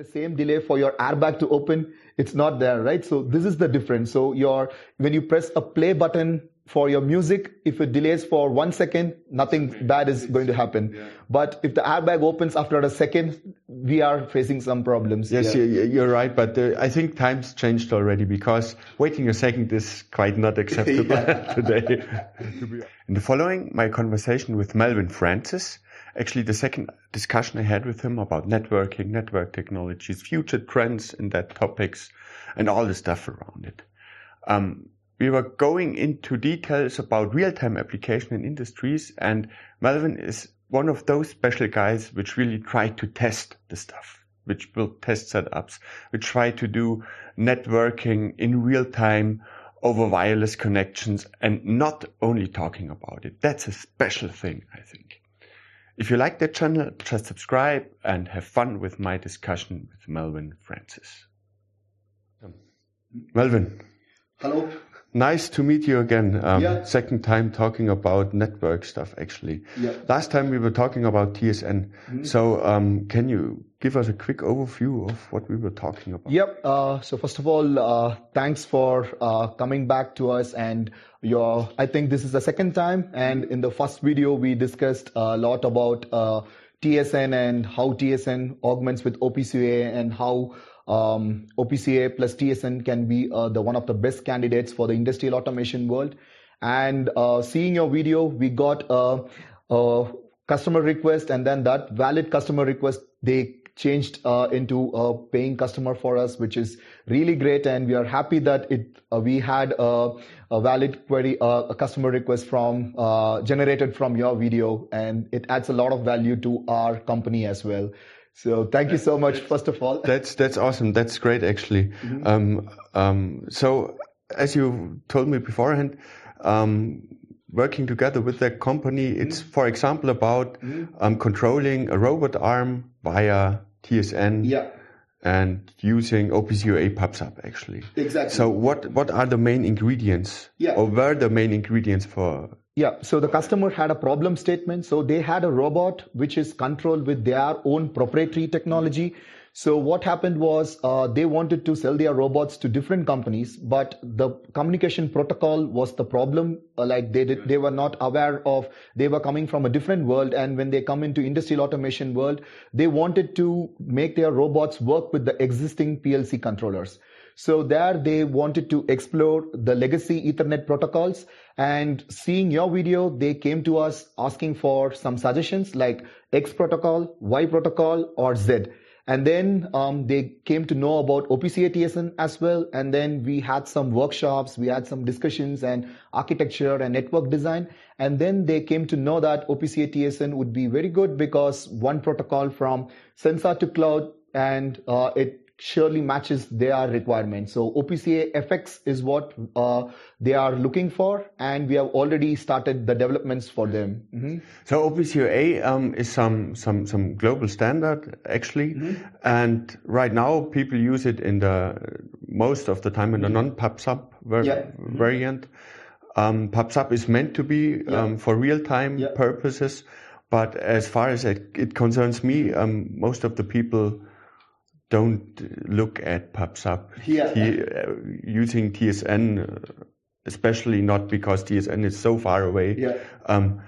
the same delay for your airbag to open it's not there right? So this is the difference. So your when you press a play button for your music if it delays for one second nothing bad is going to happen. Yeah. but if the airbag opens after a second we are facing some problems. Yes yeah. you're right but uh, i think times changed already because waiting a second is quite not acceptable today. In the following my conversation with melvin francis actually the second discussion I had with him about networking, network technologies, future trends in that topics, and all the stuff around it. Um, we were going into details about real-time application in industries, and Melvin is one of those special guys which really try to test the stuff, which build test setups, which try to do networking in real time over wireless connections and not only talking about it. That's a special thing, I think. If you like that channel, just subscribe and have fun with my discussion with Melvin Francis. Um. Melvin. Hello. Nice to meet you again. Um, yeah. Second time talking about network stuff, actually. Yeah. Last time we were talking about TSN. Mm-hmm. So, um, can you give us a quick overview of what we were talking about? Yep. Uh, so, first of all, uh, thanks for uh, coming back to us. And your, I think this is the second time. And in the first video, we discussed a lot about uh, TSN and how TSN augments with OPC and how um, OPC plus TSN can be uh, the one of the best candidates for the industrial automation world. And uh, seeing your video, we got a, a, customer request, and then that valid customer request they changed uh, into a paying customer for us, which is really great. And we are happy that it uh, we had a, a valid query, uh, a customer request from uh, generated from your video, and it adds a lot of value to our company as well. So thank you so much, first of all. That's that's awesome. That's great, actually. Mm-hmm. Um, um, so as you told me beforehand, um, working together with that company, mm-hmm. it's for example about mm-hmm. Um, controlling a robot arm via TSN. Yeah. And using OPC PubSub actually. Exactly. So what what are the main ingredients? Yeah. Or were the main ingredients for yeah, so the customer had a problem statement. So they had a robot which is controlled with their own proprietary technology. So what happened was uh, they wanted to sell their robots to different companies, but the communication protocol was the problem. Uh, like they did, they were not aware of. They were coming from a different world, and when they come into industrial automation world, they wanted to make their robots work with the existing PLC controllers. So there they wanted to explore the legacy Ethernet protocols and seeing your video, they came to us asking for some suggestions like X protocol, Y protocol or Z. And then um, they came to know about OPC TSN as well. And then we had some workshops, we had some discussions and architecture and network design. And then they came to know that OPC TSN would be very good because one protocol from sensor to cloud and uh, it surely matches their requirements. So OPC UA FX is what uh, they are looking for, and we have already started the developments for them. Mm-hmm. So OPC UA um, is some some some global standard actually, mm-hmm. and right now people use it in the most of the time in the mm-hmm. non-PubSub ver- yeah. Mm-hmm. variant. Um, PubSub is meant to be yeah. um, for real-time yeah. purposes, but as far as it, it concerns me, um, most of the people don't look at PubSub yeah. T, uh, using TSN, especially not because TSN is so far away. Yeah. Um,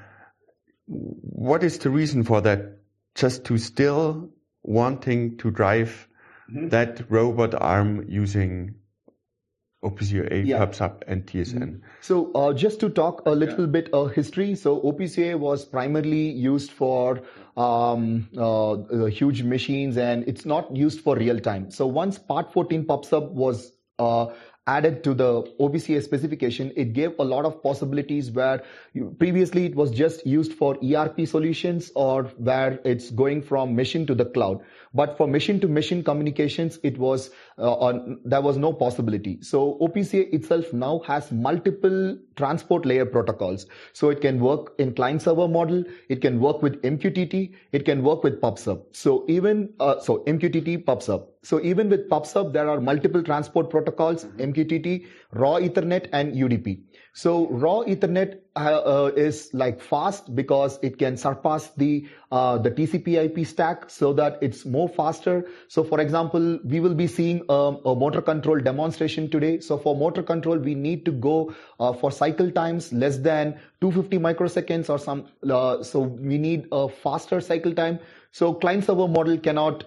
what is the reason for that? Just to still wanting to drive mm-hmm. that robot arm using OPC UA. PubSub, and TSN. Mm-hmm. So uh, just to talk a little yeah. bit of history, so OPC UA was primarily used for um, uh, uh, huge machines and it's not used for real time. So once Part 14 PubSub was uh, added to the OPC UA specification, it gave a lot of possibilities where previously it was just used for ERP solutions or where it's going from machine to the cloud. But for machine to machine communications, it was, uh, on, there was no possibility. So OPC UA itself now has multiple transport layer protocols. So it can work in client server model. It can work with MQTT. It can work with PubSub. So even, uh, so MQTT, PubSub. So even with PubSub, there are multiple transport protocols, MQTT, raw Ethernet, and UDP. So raw Ethernet uh, uh, is like fast because it can surpass the uh, the TCP/IP stack, so that it's more faster. So for example, we will be seeing um, a motor control demonstration today. So for motor control, we need to go uh, for cycle times less than 250 microseconds or some. Uh, so we need a faster cycle time. So client server model cannot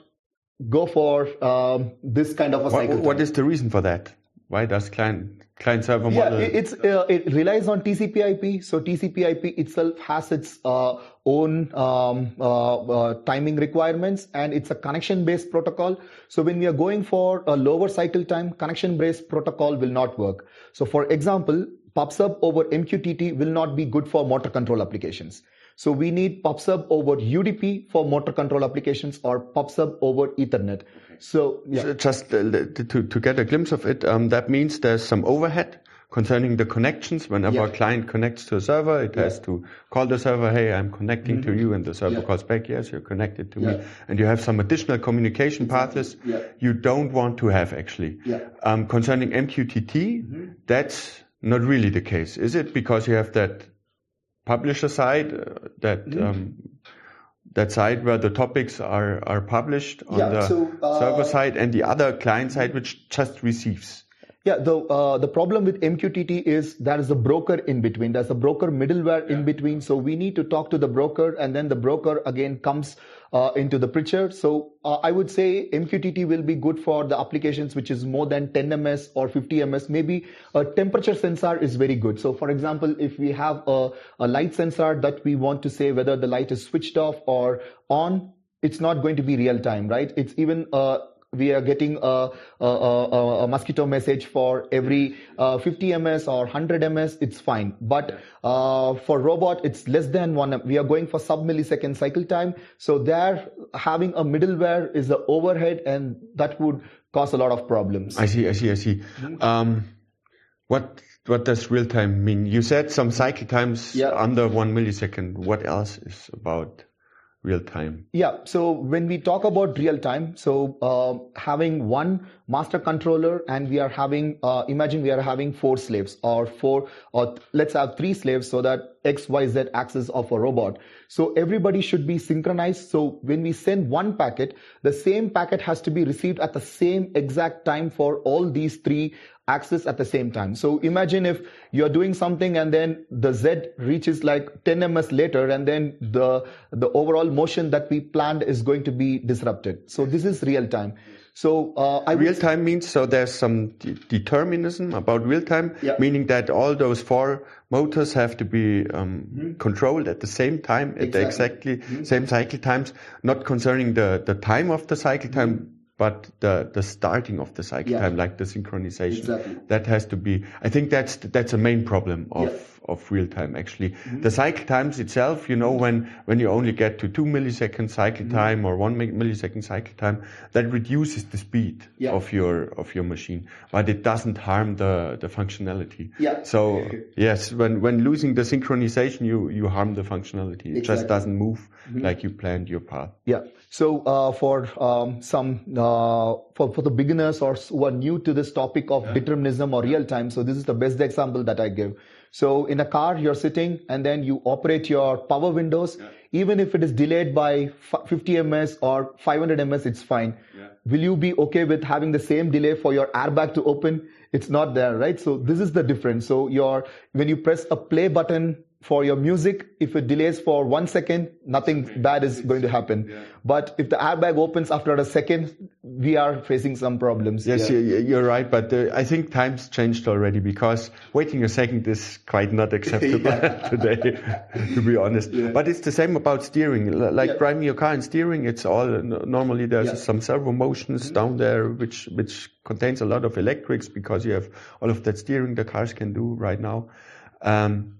go for um, this kind of a cycle. What, what is the reason for that? Why does client client server model? Yeah, it's uh, it relies on TCP/IP. So TCP/IP itself has its uh, own um, uh, uh, timing requirements, and it's a connection-based protocol. So when we are going for a lower cycle time, connection-based protocol will not work. So for example, PubSub over MQTT will not be good for motor control applications. So we need PubSub over UDP for motor control applications or PubSub over Ethernet. So, yeah. just uh, to, to get a glimpse of it, um, that means there's some overhead concerning the connections. Whenever yeah. a client connects to a server, it yeah. has to call the server, hey, I'm connecting mm-hmm. to you, and the server calls back, yes, you're connected to me. And you have some additional communication paths you don't want to have actually. Um, concerning MQTT, mm-hmm. that's not really the case, is it? Because you have that publisher side, uh, that mm. um, that side where the topics are are published on yeah, the so, uh, server side, and the other client side which just receives. Yeah, the uh, the problem with MQTT is there is a broker in between. There's a broker middleware yeah. in between. So we need to talk to the broker, and then the broker again comes uh, into the picture. So uh, I would say MQTT will be good for the applications which is more than 10 ms or 50 ms. Maybe a temperature sensor is very good. So for example, if we have a, a light sensor that we want to say whether the light is switched off or on, it's not going to be real time, right? It's even uh, we are getting a, a, a, a mosquito message for every uh, 50 ms or 100 ms it's fine. But uh, for robot it's less than one we are going for sub millisecond cycle time. So there having a middleware is the overhead and that would cause a lot of problems. I see i see i see. Um, what what does real time mean? You said some cycle times yeah. under one millisecond. What else is about real time? Yeah. So when we talk about real time, so uh, having one master controller and we are having, uh, imagine we are having four slaves or four, or let's have three slaves so that X, Y, Z axis of a robot. So everybody should be synchronized. So when we send one packet, the same packet has to be received at the same exact time for all these three axis at the same time. So imagine if you're doing something and then the Z reaches like 10 ms later and then the, the overall motion that we planned is going to be disrupted. So this is real time. So uh, I real time means so there's some de- determinism about real time, yeah. meaning that all those four motors have to be um, mm-hmm. controlled at the same time at exactly. the exactly mm-hmm. same cycle times, not concerning the the time of the cycle time, mm-hmm but the the starting of the cycle yeah. time, like the synchronization, exactly. that has to be. I think that's that's a main problem of yeah. Of real time. Actually, mm-hmm. the cycle times itself, you know, when when you only get to two millisecond cycle mm-hmm. time or one millisecond cycle time, that reduces the speed yeah. of your of your machine, but it doesn't harm the the functionality. Yeah. So yes, when when losing the synchronization, you you harm the functionality. It exactly. just doesn't move mm-hmm. like you planned your path. Yeah. So uh, for um, some uh, for for the beginners or who are new to this topic of yeah. determinism or real time, so this is the best example that I give. So in a car, you're sitting and then you operate your power windows. Yeah. Even if it is delayed by 50 ms or 500 ms, it's fine. Yeah. Will you be okay with having the same delay for your airbag to open? It's not there, right? So this is the difference. So your when you press a play button for your music, if it delays for one second, nothing bad is going to happen. Yeah. But if the airbag opens after a second, we are facing some problems. Yes, yeah. you're right. But uh, I think times changed already because waiting a second is quite not acceptable today, to be honest. Yeah. But it's the same about steering. Like driving your car and steering, it's all normally there's some servo motions mm-hmm. down there, which which contains a lot of electrics because you have all of that steering the cars can do right now. Um,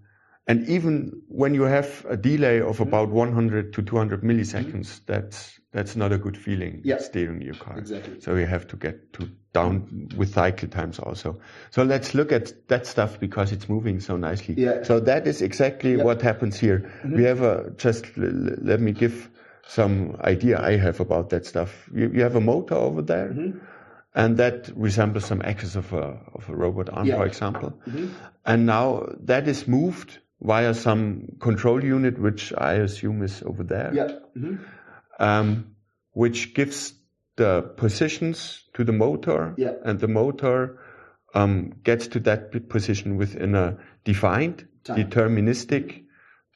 and even when you have a delay of mm-hmm. about 100 to 200 milliseconds, mm-hmm. that's that's not a good feeling yeah. steering your car. Exactly. So you have to get to down with cycle times also. So let's look at that stuff because it's moving so nicely. Yeah. So that is exactly yeah. what happens here. Mm-hmm. We have a just let me give some idea I have about that stuff. You, you have a motor over there, Mm-hmm. and that resembles some axis of a of a robot arm, Yeah. for example. Mm-hmm. And now that is moved via some control unit, which I assume is over there, Yeah. Mhm. um, which gives the positions to the motor, Yeah. and the motor um, gets to that position within a defined, Time. deterministic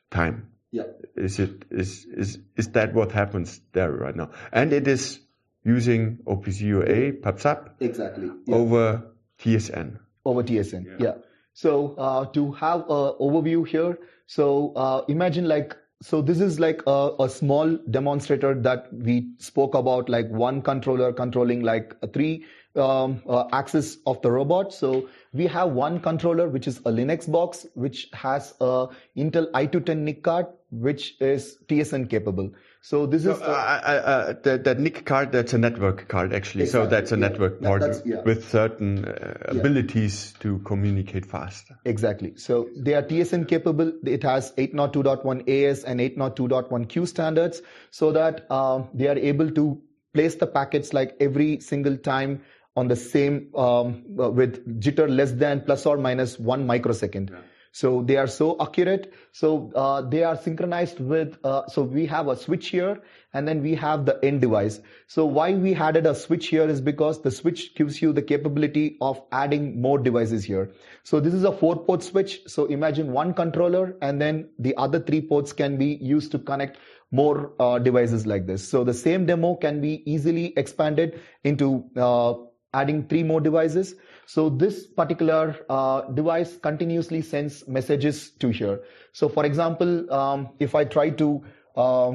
time. Yeah. Is it is is is that what happens there right now? And it is using OPC UA PubSub Exactly. Yeah. over TSN. over TSN. Yeah. So uh, to have a overview here, so uh, imagine like so this is like a, a small demonstrator that we spoke about, like one controller controlling like three um, uh, axis of the robot. So we have one controller which is a Linux box which has a Intel i210 NIC card which is TSN capable. So this is Uh, I, I, uh, that, that NIC card, that's a network card actually. So that's a yeah. network That- port yeah. with certain uh, abilities to communicate faster. Exactly. So they are TSN capable. It has 802.1 AS and 802.1 Q standards so that um, they are able to place the packets like every single time on the same um, uh, with jitter less than plus or minus one microsecond. So they are so accurate. So uh, they are synchronized with. Uh, so we have a switch here, and then we have the end device. So why we added a switch here is because the switch gives you the capability of adding more devices here. So this is a four-port switch. So imagine one controller, and then the other three ports can be used to connect more uh, devices like this. So the same demo can be easily expanded into uh, adding three more devices. So this particular uh, device continuously sends messages to here. So for example, um, if I try to uh,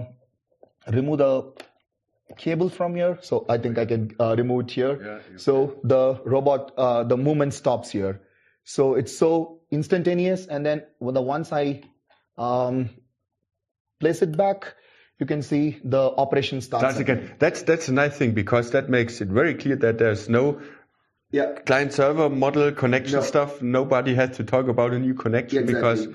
remove the cable from here, so I think I can uh, remove it here. so the robot, uh, the movement stops here. So it's so instantaneous. And then when the once I um, place it back, you can see the operation starts. Starts again. That's that's a nice thing because that makes it very clear that there's no Yeah. client server model connection No. stuff. Nobody has to talk about a new connection Exactly. because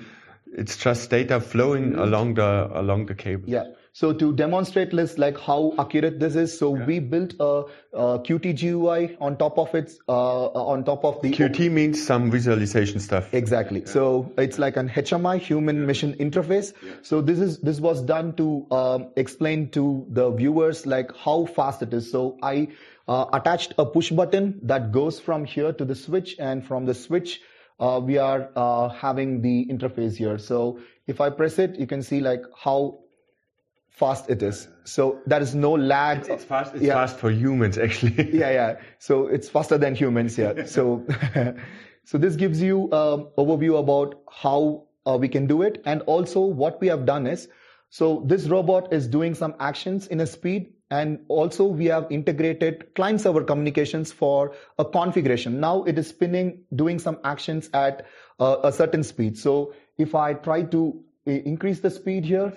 it's just data flowing mm-hmm. along the along the cable. Yeah. So to demonstrate this, like how accurate this is, so we built a, a Qt GUI on top of it, uh, on top of the Qt means some visualization stuff. Exactly. So it's like an HMI human machine interface. So this is this was done to um, explain to the viewers like how fast it is. So I uh, attached a push button that goes from here to the switch, and from the switch uh, we are uh, having the interface here. So if I press it, you can see like how fast it is. So there is no lag. It's fast. It's Yeah. fast for humans actually. yeah, yeah. So it's faster than humans. Yeah. So, so this gives you um, overview about how uh, we can do it, and also what we have done is, so this robot is doing some actions in a speed, and also we have integrated client server communications for a configuration. Now it is spinning, doing some actions at uh, a certain speed. So if I try to uh, increase the speed here,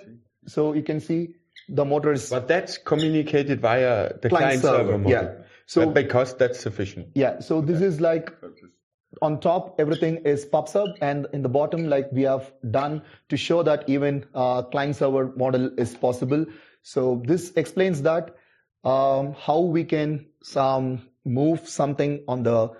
so you can see the motor is But that's communicated via the Client client, server, server, model. yeah. So- But because that's sufficient. Yeah, so this is like on top, everything is PubSub, and in the bottom, like we have done to show that even uh, client server model is possible. So this explains that um, how we can some move something on the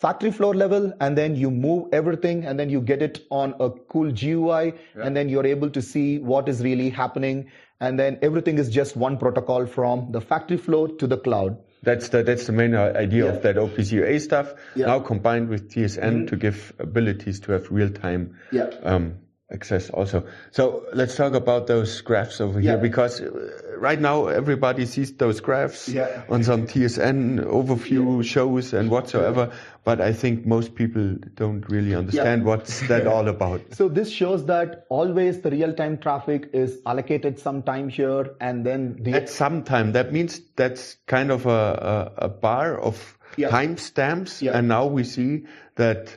factory floor level and then you move everything and then you get it on a cool GUI and then you're able to see what is really happening and then everything is just one protocol from the factory floor to the cloud. That's the that's the main uh, idea Yeah. of that OPCUA stuff. Yeah. Mm-hmm. Now combined with TSN to give abilities to have real time Yeah. um, access also. So let's talk about those graphs over here because uh, right now everybody sees those graphs Yeah. on some TSN overview shows and whatsoever. But I think most people don't really understand what's that all about. So this shows that always the real-time traffic is allocated some time here, and then the At some time, that means that's kind of a, a, a bar of Yeah. timestamps. Yeah. And now we see that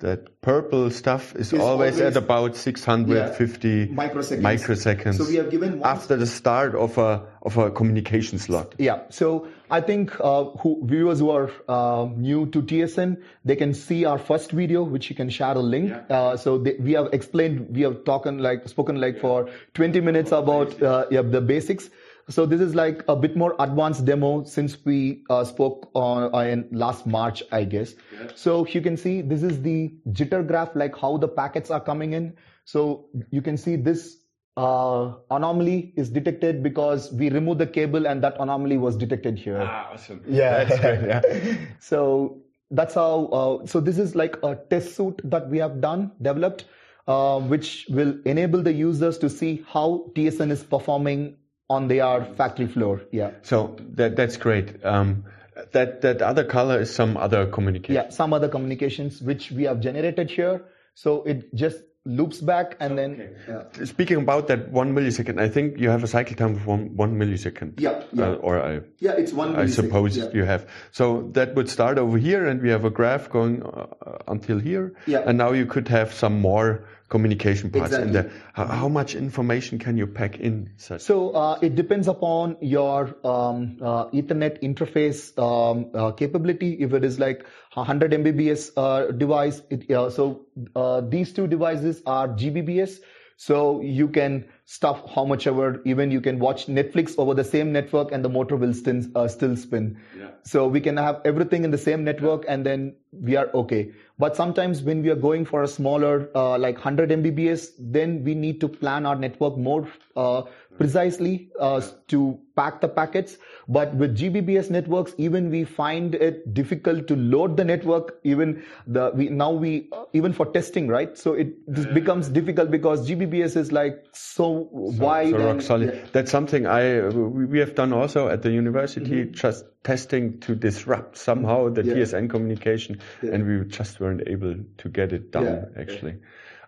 that purple stuff is always, always- at about 650 Yeah, microseconds. microseconds So we have given one- after the start of a of a communication slot. Yeah. So I think uh, who, viewers who are uh, new to TSN, they can see our first video, which you can share a link. Uh, so they, we have explained, we have talking like spoken like for 20 minutes about uh, yeah, the basics. So this is like a bit more advanced demo since we uh, spoke on uh, in last March, I guess. So you can see this is the jitter graph, like how the packets are coming in. So you can see this uh, anomaly is detected because we removed the cable and that anomaly was detected here. Ah, awesome. Yeah. That's. Yeah. So that's how. Uh, so this is like a test suite that we have done, developed, uh, which will enable the users to see how TSN is performing on their factory floor. Yeah. So that that's great. Um, that that other color is some other communication. Yeah. Some other communications which we have generated here. So it just loops back and then. Yeah. Speaking about that one millisecond, I think you have a cycle time of one one millisecond. Yeah, yeah. Uh, or I Yeah, it's one. I suppose Yeah. you have. So that would start over here, and we have a graph going uh, until here. Yeah. And now you could have some more communication parts in there. How, how much information can you pack in such? So uh, it depends upon your um, uh, Ethernet interface um, uh, capability. If it is like 100 Mbps uh, device, it, uh, so uh, these two devices are Gbps. So you can stuff how much ever. Even you can watch Netflix over the same network, and the motor will still uh, still spin. So we can have everything in the same network, and then we are okay. But sometimes when we are going for a smaller, uh, like 100 Mbps, then we need to plan our network more uh, precisely uh, to pack the packets. But with Gbps networks, even we find it difficult to load the network. Even the we now we uh, even for testing, right? So it this becomes difficult because Gbps is like so, wide. so rock solid. yeah. That's something I we have done also at the university, Mm-hmm. just testing to disrupt somehow the Yeah. TSN communication, and we just weren't able to get it done Yeah. actually.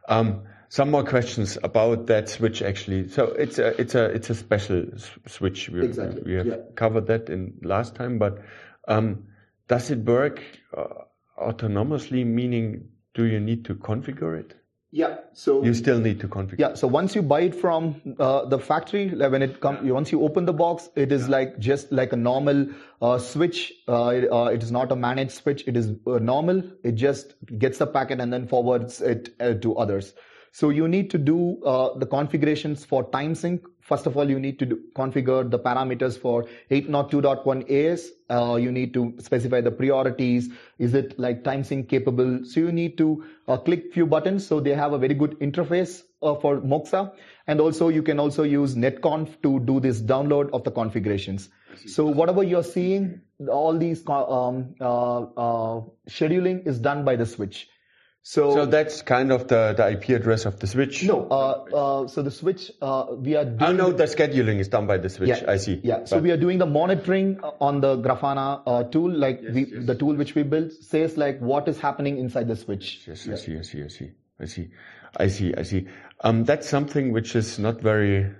Um, some more questions about that switch actually. So it's a it's a it's a special switch. We, Exactly, we have yeah. covered that in last time, but um, does it work uh, autonomously? Meaning, do you need to configure it? Yeah. So You still need to configure. Yeah. So once you buy it from uh, the factory, like when it comes, once you open the box, it is like just like a normal uh, switch. Uh, it, uh, it is not a managed switch. It is uh, normal. It just gets the packet and then forwards it uh, to others. So you need to do uh, the configurations for time sync. First of all, you need to do, configure the parameters for 802.1 AS. Uh, you need to specify the priorities. Is it like time sync capable? So you need to uh, click few buttons. So they have a very good interface uh, for Moxa. And also you can also use netconf to do this download of the configurations. So whatever you're seeing, all these um, uh, uh, scheduling is done by the switch. So, So that's kind of the, the IP address of the switch. no, uh, uh, so the switch uh, we are doing I know the scheduling is done by the switch. I see. yeah. So we are doing the monitoring uh, on the Grafana uh, tool, like we, the tool which we built says like what is happening inside the switch. Yes, yes, see, I see, I see, I see, I see, I see. Um, that's something which is not very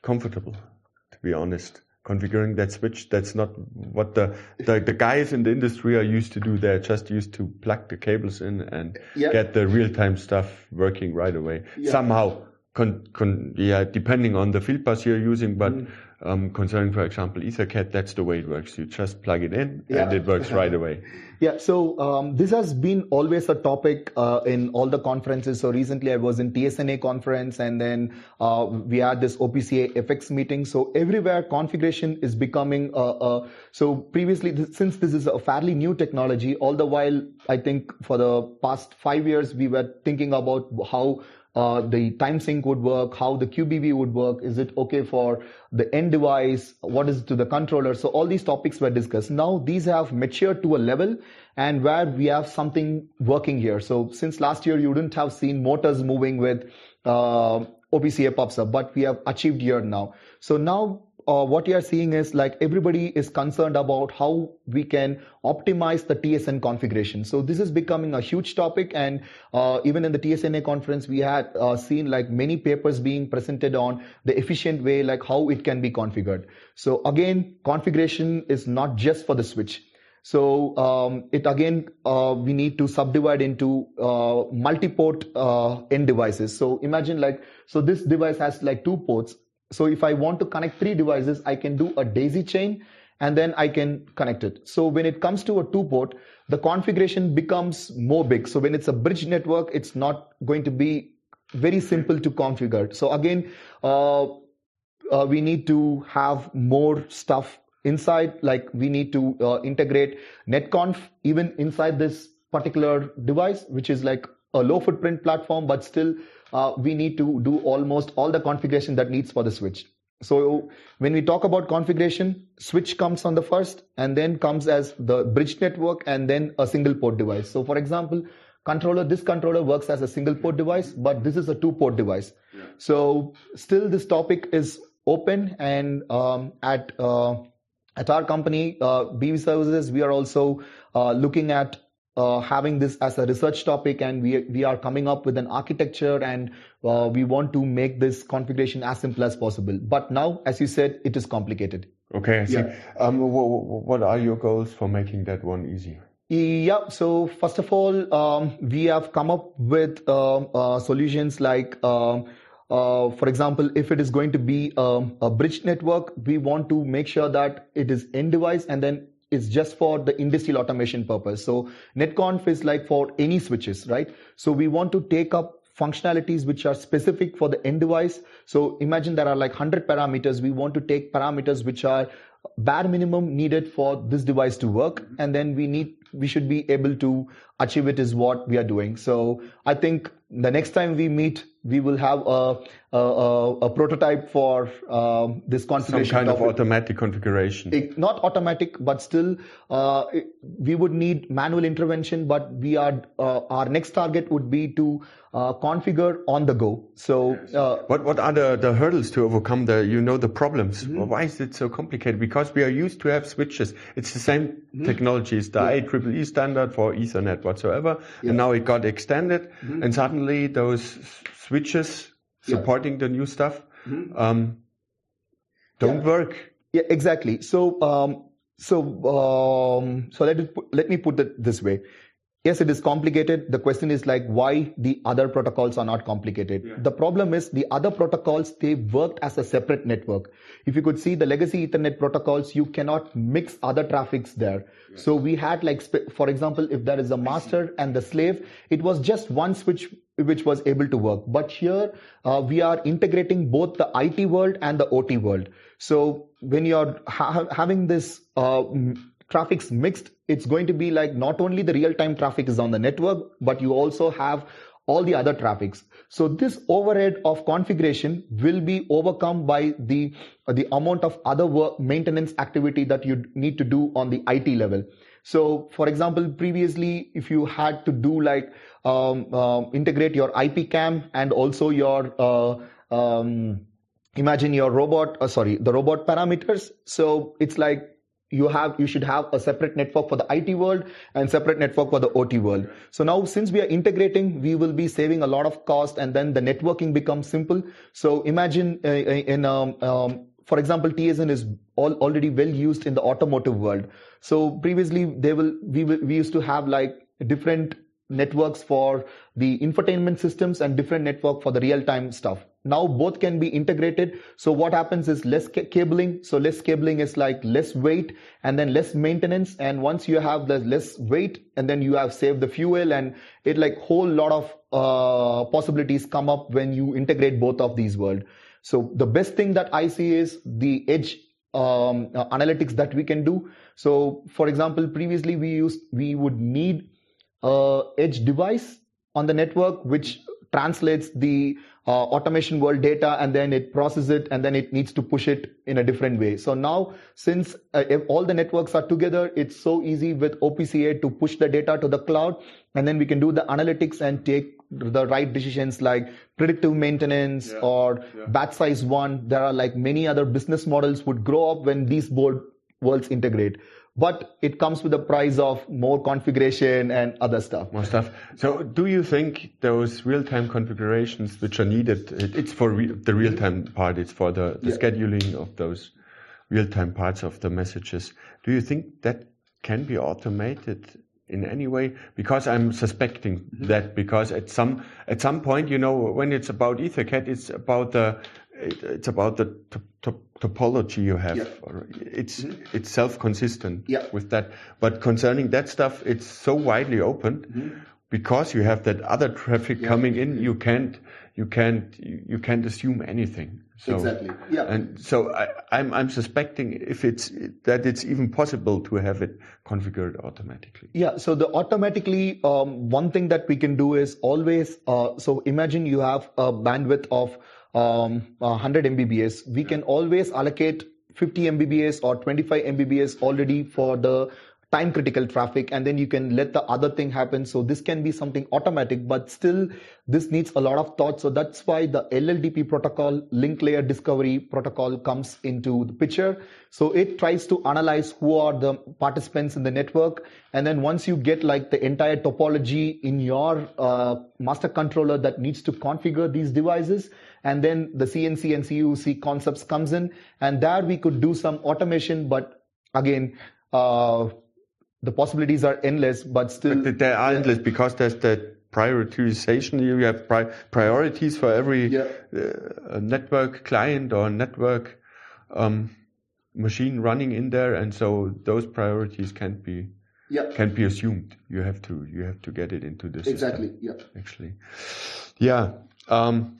comfortable, to be honest. Configuring that switch, that's not what the, the, the guys in the industry are used to do. They're just used to plug the cables in and Yeah. get the real time stuff working right away. Somehow, con, con, yeah, depending on the field bus you're using, but Mm. um, concerning, for example, EtherCAT, that's the way it works. You just plug it in Yeah. and it works right away. Yeah, so um, this has been always a topic uh, in all the conferences. So recently I was in TSNA conference and then uh, we had this OPC UA FX meeting. So everywhere configuration is becoming, uh, uh, so previously, th- since this is a fairly new technology, all the while, I think for the past five years, we were thinking about how uh, the time sync would work, how the QBV would work, is it okay for the end device, what is to the controller. So all these topics were discussed. Now these have matured to a level and where we have something working here. So since last year, you wouldn't have seen motors moving with uh, OPC UA up, but we have achieved here now. So now uh, what you are seeing is like everybody is concerned about how we can optimize the TSN configuration. So this is becoming a huge topic, and uh, even in the TSNA conference, we had uh, seen like many papers being presented on the efficient way, like how it can be configured. So again, configuration is not just for the switch. So um, it again, uh, we need to subdivide into uh, multi-port uh, end devices. So imagine like, so this device has like two ports. So if I want to connect three devices, I can do a daisy chain and then I can connect it. So when it comes to a two port, the configuration becomes more big. So when it's a bridge network, it's not going to be very simple to configure. So again, uh, uh, we need to have more stuff inside, like we need to uh, integrate netconf even inside this particular device, which is like a low footprint platform, but still uh, we need to do almost all the configuration that needs for the switch. So when we talk about configuration, switch comes on the first and then comes as the bridge network and then a single port device. So for example, controller, this controller works as a single port device, but this is a two port device. Yeah. So still this topic is open and um, at uh, at our company, uh, BE.Services, we are also uh, looking at uh, having this as a research topic and we, we are coming up with an architecture and uh, we want to make this configuration as simple as possible. But now, as you said, it is complicated. Okay, I see. Yeah. Um, what are your goals for making that one easy? Yeah, so first of all, um, we have come up with uh, uh solutions like, um, uh, for example, if it is going to be um, a bridge network, we want to make sure that it is end device and then is just for the industrial automation purpose. So netconf is like for any switches, right? So we want to take up functionalities which are specific for the end device. So imagine there are like 100 parameters. We want to take parameters which are bare minimum needed for this device to work. And then we need, we should be able to achieve it is what we are doing. So I think the next time we meet, we will have a, a, a prototype for uh, this configuration. Some kind of, of automatic configuration. It, not automatic, but still, uh, it, we would need manual intervention. But we are uh, our next target would be to uh, configure on the go. So, uh, what what are the, the hurdles to overcome the you know the problems? Mm-hmm. Why is it so complicated? Because we are used to have switches. It's the same mm-hmm. technology. It's the. IEEE standard for Ethernet whatsoever, yeah. and now it got extended, mm-hmm. and suddenly those switches supporting yeah. the new stuff mm-hmm. um, don't work. Yeah, exactly. So, um, so, um, so let put, let me put it this way. Yes, it is complicated. The question is like why the other protocols are not complicated. Yeah. The problem is the other protocols, they worked as a separate network. If you could see the legacy Ethernet protocols, you cannot mix other traffics there. Yes. So we had like, for example, if there is a master and the slave, it was just one switch which was able to work. But here uh, we are integrating both the IT world and the OT world. So when you're ha- having this uh, traffic's mixed, it's going to be like not only the real-time traffic is on the network, but you also have all the other traffics. So this overhead of configuration will be overcome by the the amount of other work maintenance activity that you need to do on the IT level. So, for example, previously, if you had to do like um, uh, integrate your IP cam and also your uh, um, imagine your robot, uh, sorry, the robot parameters. So it's like you have you should have a separate network for the IT world and separate network for the OT world. So now since we are integrating, we will be saving a lot of cost and then the networking becomes simple. So imagine uh, in um, um, for example, TSN is all, already well used in the automotive world. So previously they will we will, we used to have like different networks for the infotainment systems and different network for the real time stuff. Now both can be integrated. So what happens is less ca- cabling. So less cabling is like less weight and then less maintenance. And once you have the less weight and then you have saved the fuel and it like whole lot of uh, possibilities come up when you integrate both of these world. So the best thing that I see is the edge um, uh, analytics that we can do. So for example, previously we used, we would need a edge device on the network, which translates the uh, automation world data and then it processes it and then it needs to push it in a different way. So now, since uh, all the networks are together, it's so easy with OPC UA to push the data to the cloud and then we can do the analytics and take the right decisions like predictive maintenance yeah. or yeah. batch size one. There are like many other business models would grow up when these board worlds integrate but it comes with the price of more configuration and other stuff. More stuff. So, do you think those real-time configurations which are needed? It's for re the real-time part. It's for the, the yeah. scheduling of those real-time parts of the messages. Do you think that can be automated in any way? Because I'm suspecting mm-hmm. that because at some at some point, you know, when it's about EtherCAT, it's about the it, it's about the topology you have. Yeah. It's mm-hmm. it's self-consistent yeah. with that. But concerning that stuff, it's so widely open mm-hmm. because you have that other traffic yeah. coming in. You can't you can't you can't assume anything. So, exactly. Yeah. And so I, I'm I'm suspecting if it's that it's even possible to have it configured automatically. Yeah. So the automatically um, one thing that we can do is always uh, so imagine you have a bandwidth of um, 100 Mbps, We can always allocate 50 Mbps or 25 MBBS already for the time critical traffic and then you can let the other thing happen. So this can be something automatic but still this needs a lot of thought. So that's why the LLDP protocol link layer discovery protocol comes into the picture. So it tries to analyze who are the participants in the network and then once you get like the entire topology in your uh, master controller that needs to configure these devices and then the CNC and CUC concepts comes in and there we could do some automation but again uh, the possibilities are endless, but still but they are endless because there's that prioritization. You have pri- priorities for every yeah. uh, network client or network um, machine running in there, and so those priorities can't be yeah. can't be assumed. You have to you have to get it into the exactly. System, yeah. Actually, yeah. Um,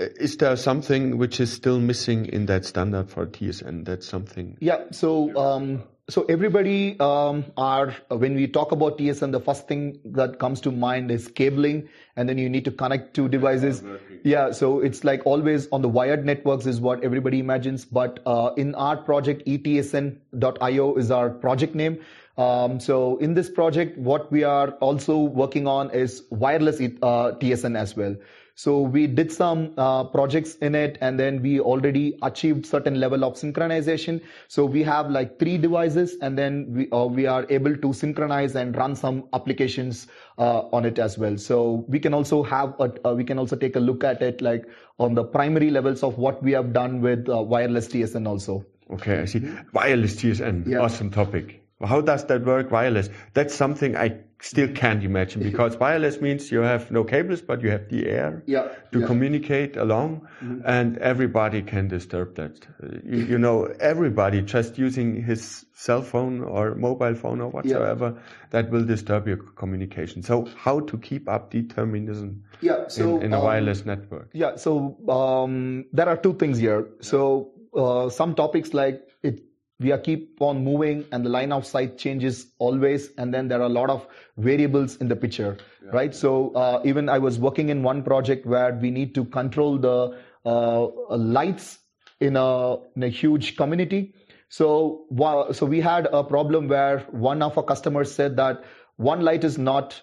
is there something which is still missing in that standard for TSN? That's something. Yeah. So um, so everybody um, are when we talk about TSN, the first thing that comes to mind is cabling, and then you need to connect two devices. Yeah, so it's like always on the wired networks is what everybody imagines. But uh, in our project, etsn.io is our project name. Um, so in this project, what we are also working on is wireless uh, TSN as well. So we did some uh, projects in it and then we already achieved certain level of synchronization. So we have like three devices and then we, uh, we are able to synchronize and run some applications uh, on it as well. So we can also have, a, uh, we can also take a look at it like on the primary levels of what we have done with uh, wireless TSN also. Okay, I see. Wireless TSN, yeah. awesome topic. How does that work wireless? That's something I still can't imagine because wireless means you have no cables, but you have the air yeah, to yeah. communicate along, mm-hmm. and everybody can disturb that. You, you, know, everybody just using his cell phone or mobile phone or whatsoever yeah. that will disturb your communication. So, how to keep up determinism yeah, so, in, in a um, wireless network? Yeah, so um, there are two things here. So, uh, some topics like it we are keep on moving and the line of sight changes always and then there are a lot of variables in the picture yeah. right so uh, even i was working in one project where we need to control the uh, lights in a, in a huge community so so we had a problem where one of our customers said that one light is not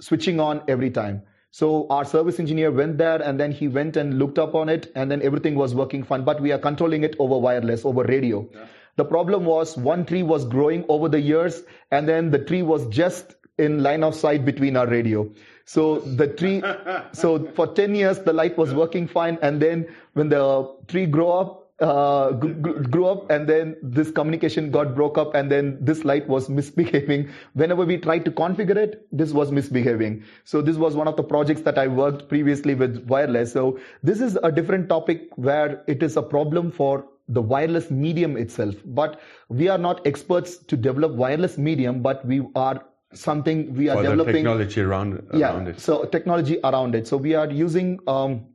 switching on every time so our service engineer went there and then he went and looked up on it and then everything was working fine but we are controlling it over wireless over radio yeah. The problem was one tree was growing over the years and then the tree was just in line of sight between our radio. So the tree, so for 10 years, the light was working fine. And then when the tree grew up, uh, grew up and then this communication got broke up and then this light was misbehaving. Whenever we tried to configure it, this was misbehaving. So this was one of the projects that I worked previously with wireless. So this is a different topic where it is a problem for the wireless medium itself. But we are not experts to develop wireless medium, but we are something we are developing technology around, around yeah, it. So technology around it. So we are using um,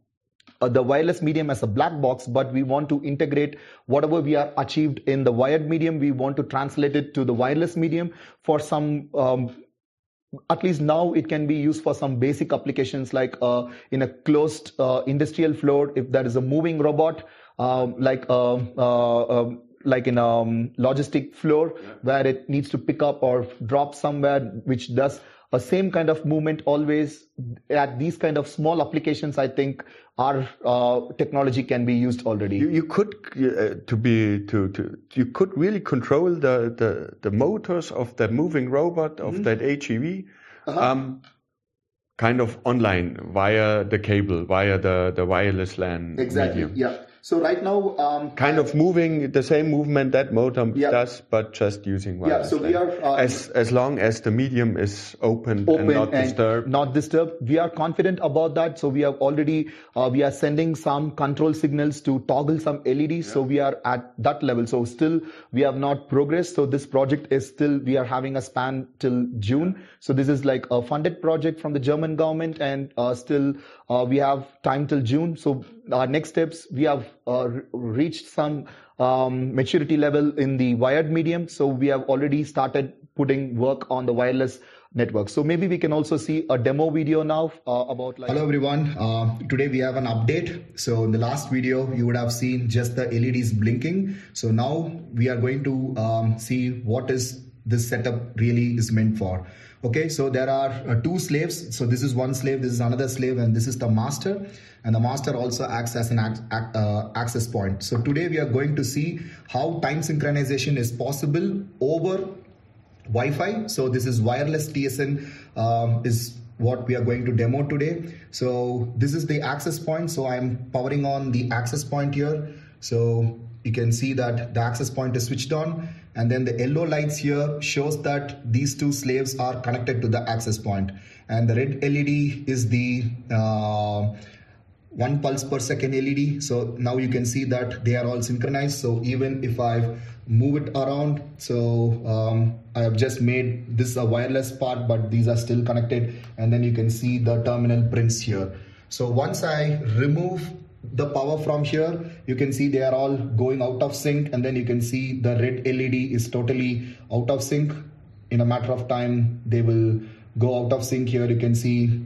uh, the wireless medium as a black box, but we want to integrate whatever we are achieved in the wired medium. We want to translate it to the wireless medium for some. Um, at least now it can be used for some basic applications like uh, in a closed uh, industrial floor if there is a moving robot like uh, uh, um, like in a um, logistic floor yeah. where it needs to pick up or drop somewhere, which does a same kind of movement always at these kind of small applications i think our uh, technology can be used already you, you could uh, to be to, to you could really control the the, the motors of that moving robot of mm-hmm. that HEV uh-huh. um, kind of online via the cable via the the wireless LAN exactly medium. yeah So right now, um, kind of moving the same movement that modem Yeah. does, but just using wireless. Yeah, so we are, uh, as as long as the medium is open, open and not disturbed. not disturbed. We are confident about that. So we have already uh, we are sending some control signals to toggle some LEDs. So we are at that level. So still we have not progressed. So this project is still we are having a span till June. So this is like a funded project from the German government, and uh, still uh, we have time till June. So our next steps we have uh, reached some um, maturity level in the wired medium. So we have already started putting work on the wireless network. So maybe we can also see a demo video now uh, about like. Hello everyone. Uh, today we have an update. So in the last video, you would have seen just the LEDs blinking. So now we are going to um, see what is this setup really is meant for. Okay, so there are uh, two slaves. So this is one slave, this is another slave, and this is the master. And the master also acts as an uh, access point. So today we are going to see how time synchronization is possible over Wi-Fi. So this is wireless TSN um, is what we are going to demo today. So this is the access point. So I'm powering on the access point here. So you can see that the access point is switched on and then the yellow lights here shows that these two slaves are connected to the access point and the red LED is the uh, one pulse per second LED. So now you can see that they are all synchronized. So even if I move it around, so um, I have just made this a wireless part, but these are still connected. And then you can see the terminal prints here. So once I remove the power from here, you can see they are all going out of sync. And then you can see the red LED is totally out of sync. In a matter of time, they will go out of sync here. You can see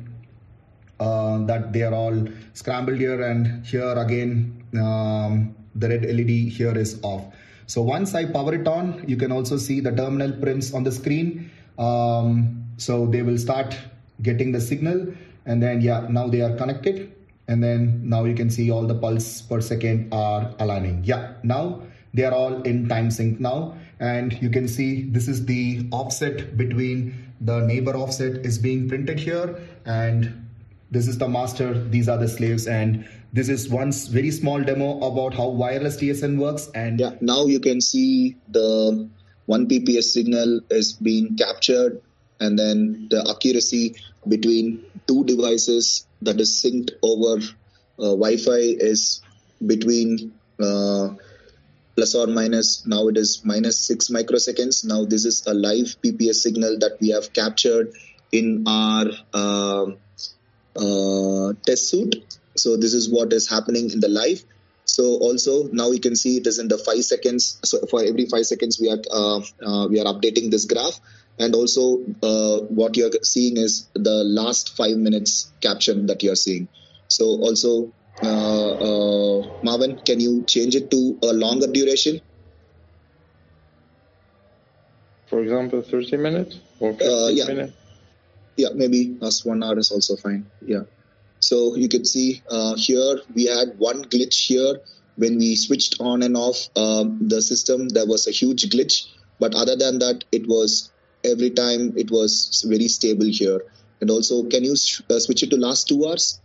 uh, that they are all scrambled here and here again um, the red LED here is off. So once I power it on, you can also see the terminal prints on the screen. Um, so they will start getting the signal and then yeah, now they are connected and then now you can see all the pulse per second are aligning. Yeah, now they are all in time sync now. And you can see this is the offset between the neighbor offset is being printed here and this is the master. These are the slaves. And this is one very small demo about how wireless tsn works. And Yeah, now you can see the 1 pps signal is being captured and then the accuracy between two devices that is synced over uh, Wi-Fi is between uh, plus or minus now it is minus 6 microseconds now this is a live pps signal that we have captured in our um uh, test suit. So this is what is happening in the live. So also now you can see it is in the five seconds. So for every five seconds we are uh, uh, we are updating this graph, and also uh, what you are seeing is the last five minutes caption that you are seeing. So also uh, uh, Marvin, can you change it to a longer duration? For example, 30 minutes or 15 Uh, yeah. minutes? yeah maybe last one hour is also fine yeah so you can see uh, here we had one glitch here when we switched on and off um, the system there was a huge glitch but other than that it was every time it was very stable here. And also can you sh- uh, switch it to last two hours?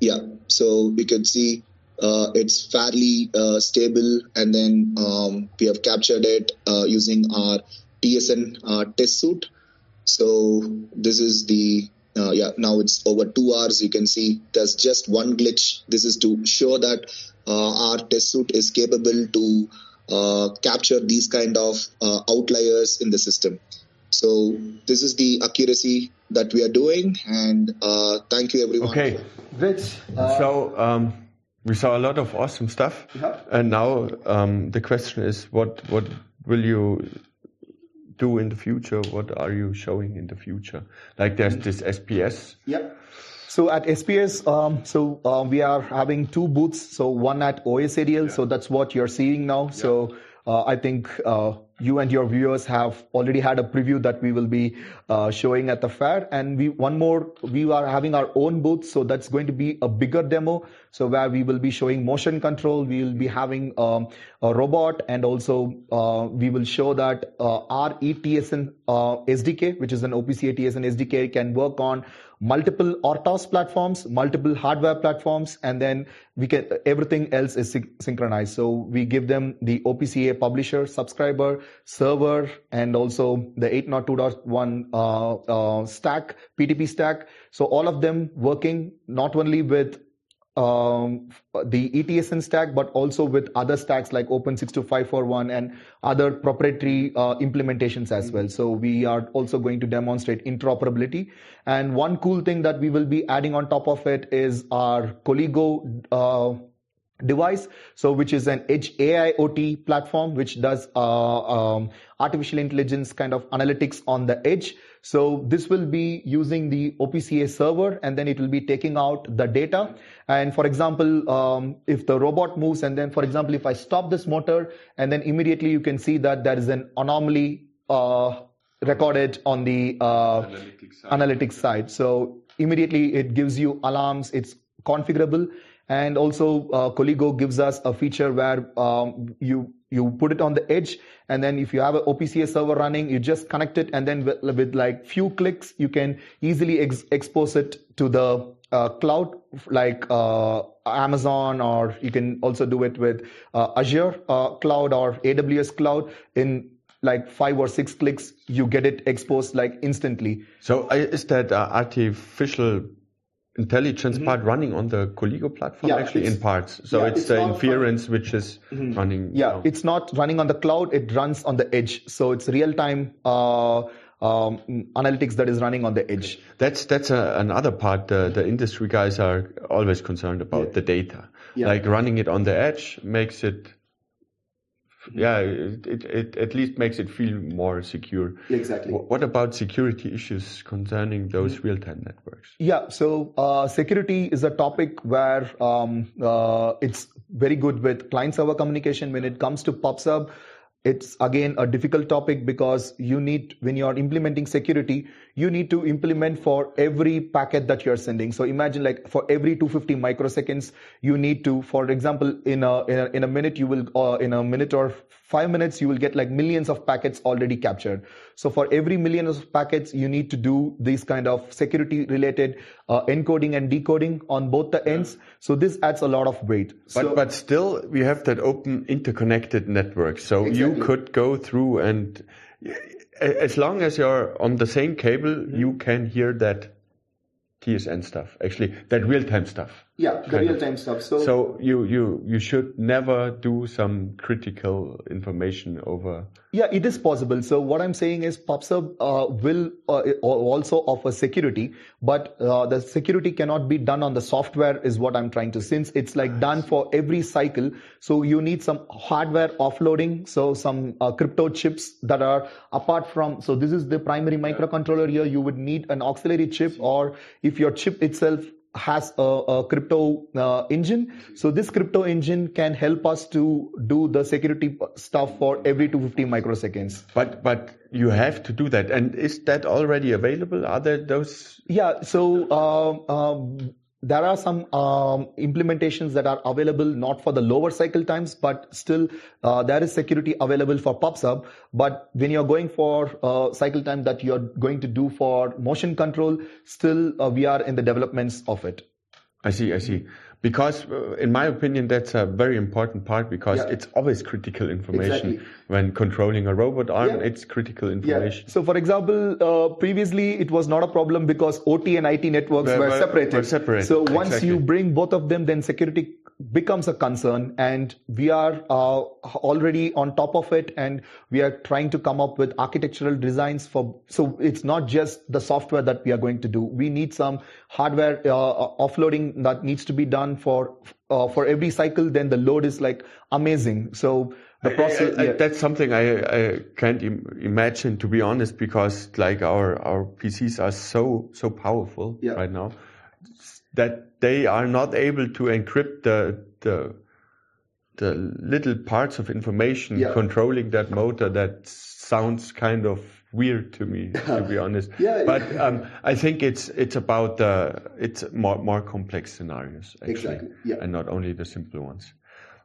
Yeah. So we can see uh, it's fairly uh, stable. And then um, we have captured it uh, using our tsn uh, test suit. So this is the uh, yeah now it's over two hours. You can see there's just one glitch. This is to show that uh, our test suit is capable to uh, capture these kind of uh, outliers in the system so this is the accuracy that we are doing and uh, thank you everyone Okay, Rich, uh, so um, we saw a lot of awesome stuff, Yeah. and now um, the question is, what what will you do in the future? What are you showing in the future? Like there's this SPS. Yep. So at SPS, um, so uh, we are having two booths. So one at OSADL. So that's what you're seeing now. So uh, I think uh, you and your viewers have already had a preview that we will be uh, showing at the fair. And we one more, we are having our own booth, so that's going to be a bigger demo. So where we will be showing motion control, we will be having um, a robot, and also uh, we will show that uh, our ETSN uh, SDK, which is an OPC ETSN SDK, can work on multiple RTOS platforms, multiple hardware platforms, and then we can everything else is synchronized. So we give them the OPC UA publisher, subscriber, server, and also the 802.1 uh, uh, stack, PTP stack. So all of them working not only with um, the ETSN stack, but also with other stacks like Open62541 and other proprietary uh, implementations as well. So we are also going to demonstrate interoperability. And one cool thing that we will be adding on top of it is our Coligo uh, device so which is an edge aiot platform which does uh, um, artificial intelligence kind of analytics on the edge. So this will be using the OPC UA server and then it will be taking out the data. And for example um, if the robot moves and then for example if i stop this motor and then immediately you can see that there is an anomaly uh, recorded on the uh, analytics, side. analytics side. So immediately it gives you alarms. It's configurable and also, uh, Coligo gives us a feature where um, you you put it on the edge, and then if you have an OPC UA server running, you just connect it, and then with, with like few clicks, you can easily ex- expose it to the uh, cloud like uh, Amazon, or you can also do it with uh, Azure uh, cloud or AWS cloud. In like five or six clicks, you get it exposed like instantly. So uh, is that uh, artificial intelligence mm-hmm. part running on the Coligo platform yeah, actually in parts. So yeah, it's, it's the inference which is mm-hmm. running. Yeah, now. it's not running on the cloud. It runs on the edge. So it's real time. Uh, um, analytics that is running on the edge. That's that's a, another part. The, the industry guys are always concerned about yeah. the data. Like running it on the edge makes it yeah, it, it, it, at least makes it feel more secure. Exactly. What about security issues concerning those mm-hmm. real-time networks? Yeah, so uh, security is a topic where um, uh, it's very good with client-server communication. When it comes to PubSub, it's again a difficult topic because you need when you're implementing security you need to implement for every packet that you're sending. So imagine like for every 250 microseconds you need to for example in a in a, in a minute you will uh, in a minute or 5 minutes you will get like millions of packets already captured. So for every million of packets you need to do these kind of security related uh, encoding and decoding on both the ends. So this adds a lot of weight. But so, but still we have that open interconnected network. So exactly. you could go through and as long as you're on the same cable, you can hear that TSN stuff, actually, that real time stuff. Yeah, the real time stuff. So, so you, you, you should never do some critical information over. Yeah, it is possible. So what I'm saying is PubSub uh, will uh, also offer security, but uh, the security cannot be done on the software is what I'm trying to, since it's like done for every cycle. So you need some hardware offloading. So some uh, crypto chips that are apart from, so this is the primary microcontroller here. You would need an auxiliary chip or if your chip itself has a, a crypto uh, engine. So this crypto engine can help us to do the security stuff for every 250 microseconds. But but you have to do that, and is that already available? Are there those? Yeah. So uh, um, there are some um, implementations that are available not for the lower cycle times, but still uh, there is security available for PubSub. But when you're going for uh, cycle time that you're going to do for motion control, still uh, we are in the developments of it. I see, I see because uh, in my opinion that's a very important part because yeah. it's always critical information exactly. when controlling a robot arm yeah. it's critical information yeah. so for example uh, previously it was not a problem because ot and it networks were, were separated were separate. so once exactly. you bring both of them then security becomes a concern and we are uh, already on top of it and we are trying to come up with architectural designs for so it's not just the software that we are going to do we need some hardware uh, offloading that needs to be done for uh, for every cycle then the load is like amazing so the process I, I, yeah. that's something I, I can't Im- imagine to be honest because like our our PCs are so so powerful yeah. right now that they are not able to encrypt the the the little parts of information Yeah. controlling that motor that sounds kind of weird to me, to be honest. Yeah. But um, I think it's it's about the it's more more complex scenarios actually, Exactly, yeah. and not only the simple ones.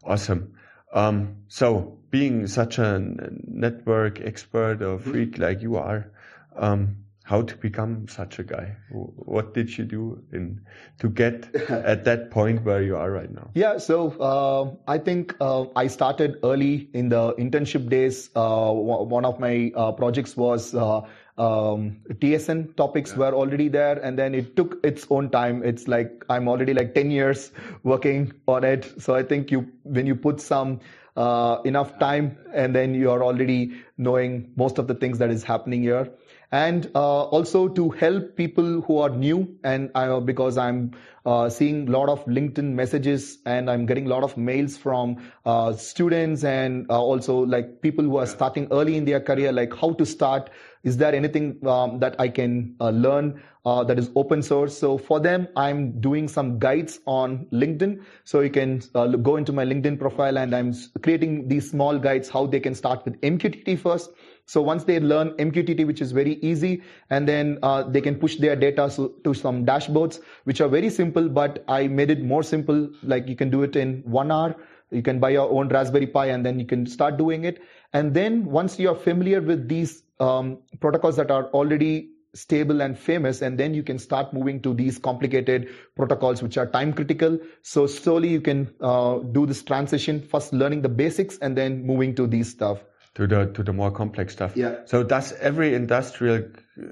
Awesome. Um, so, being such a network expert or Mm-hmm. freak like you are, um, how to become such a guy? What did you do in to get at that point where you are right now? Yeah, so uh, I think uh, I started early in the internship days. Uh, one of my uh, projects was uh, um, TSN topics were already there, and then it took its own time. It's like I'm already like 10 years working on it. So I think you when you put some uh, enough time, and then you are already knowing most of the things that is happening here and uh, also to help people who are new and I, because i'm uh, seeing a lot of linkedin messages and i'm getting a lot of mails from uh, students and uh, also like people who are starting early in their career like how to start. Is there anything um, that i can uh, learn uh, that is open source? So for them i'm doing some guides on linkedin. So you can uh, go into my linkedin profile and i'm creating these small guides how they can start with mqtt first so once they learn MQTT, which is very easy, and then uh, they can push their data so, to some dashboards, which are very simple, but I made it more simple. Like you can do it in one hour. You can buy your own Raspberry Pi and then you can start doing it. And then once you're familiar with these um, protocols that are already stable and famous and then you can start moving to these complicated protocols which are time critical so slowly you can uh, do this transition first learning the basics and then moving to these stuff to the to the more complex stuff. Yeah. So does every industrial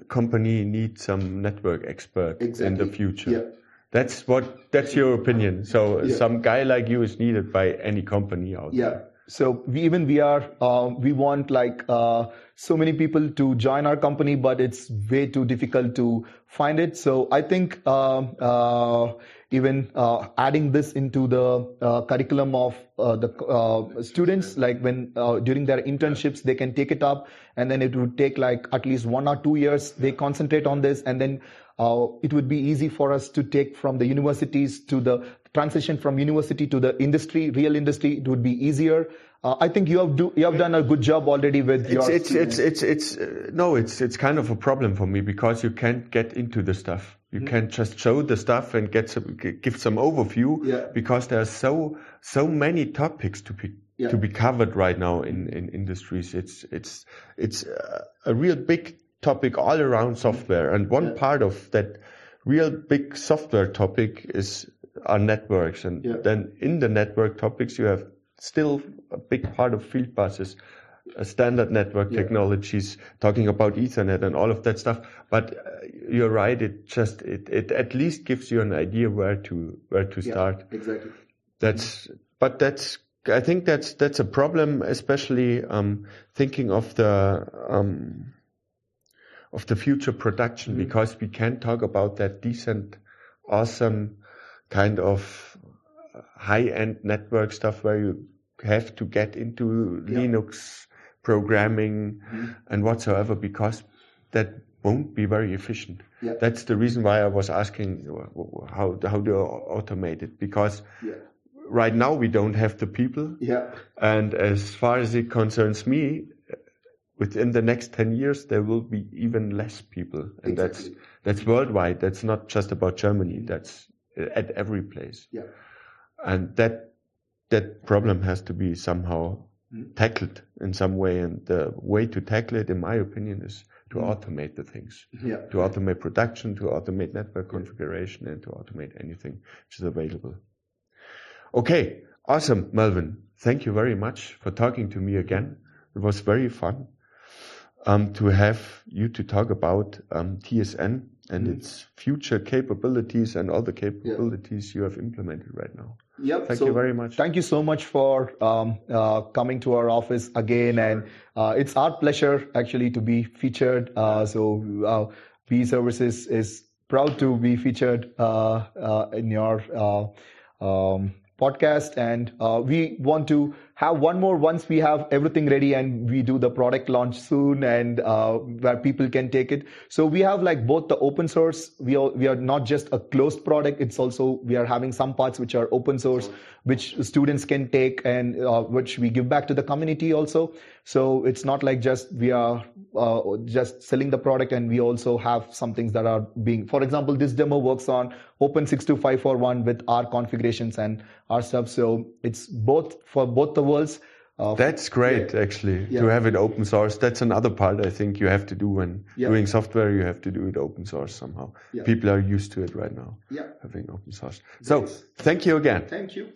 company need some network expert in the future? Yeah. That's what that's your opinion. So Yeah. some guy like you is needed by any company out Yeah. there. So we, even we are uh, we want like uh, so many people to join our company, but it's way too difficult to find it. So I think um uh, even uh, adding this into the uh, curriculum of uh, the uh, students, like when uh, during their internships they can take it up, and then it would take like at least one or two years. They concentrate on this, and then uh, it would be easy for us to take from the universities to the transition from university to the industry, real industry. It would be easier. Uh, I think you have do you have done a good job already with your. It's it's it's it's it's uh, no, it's it's kind of a problem for me because you can't get into the stuff. You can't just show the stuff and get some give some overview Yeah. because there are so so many topics to be Yeah. to be covered right now in in industries. It's it's it's uh, a real big topic all around software, and one part of that real big software topic is our networks, and Yeah. then in the network topics you have still a big part of field buses uh, standard network technologies, talking about Ethernet and all of that stuff. But uh, you're right; it just it, it at least gives you an idea where to where to start. exactly. That's but that's I think that's that's a problem, especially um, thinking of the um, of the future production because we can't talk about that decent, awesome kind of high-end network stuff where you have to get into Linux programming and whatsoever because that won't be very efficient. Yeah. That's the reason why I was asking uh, how how do you automate it because Yeah. right now we don't have the people Yeah. and as far as it concerns me within the next 10 years there will be even less people and that's Exactly. that's worldwide that's not just about germany that's at every place Yeah. and that that problem has to be somehow Mm. tackled in some way and the way to tackle it in my opinion is to Mm. automate the things. Yeah. to automate production to automate network configuration and to automate anything which is available. Okay awesome melvin. Thank you very much for talking to me again. It was very fun um, to have you to talk about um, tsn and Mm. its future capabilities and all the capabilities you have implemented right now Yep. Thank so you very much. Thank you so much for um, uh, coming to our office again, and uh, it's our pleasure actually to be featured. Uh, so uh, Services is proud to be featured uh, uh, in your uh, um, podcast, and uh, we want to have one more once we have everything ready and we do the product launch soon and uh, where people can take it. So we have like both the open source. We are, we are not just a closed product. It's also, we are having some parts which are open source, which students can take and uh, which we give back to the community also. So it's not like just we are uh, just selling the product and we also have some things that are being, for example, this demo works on Open62541 with our configurations and our stuff. So it's both for both the worlds. Uh, That's great, yeah. actually, yeah. to have it open source. That's another part I think you have to do when yeah. doing software. You have to do it open source somehow. People are used to it right now, yeah. having open source. So, thank you again. Thank you.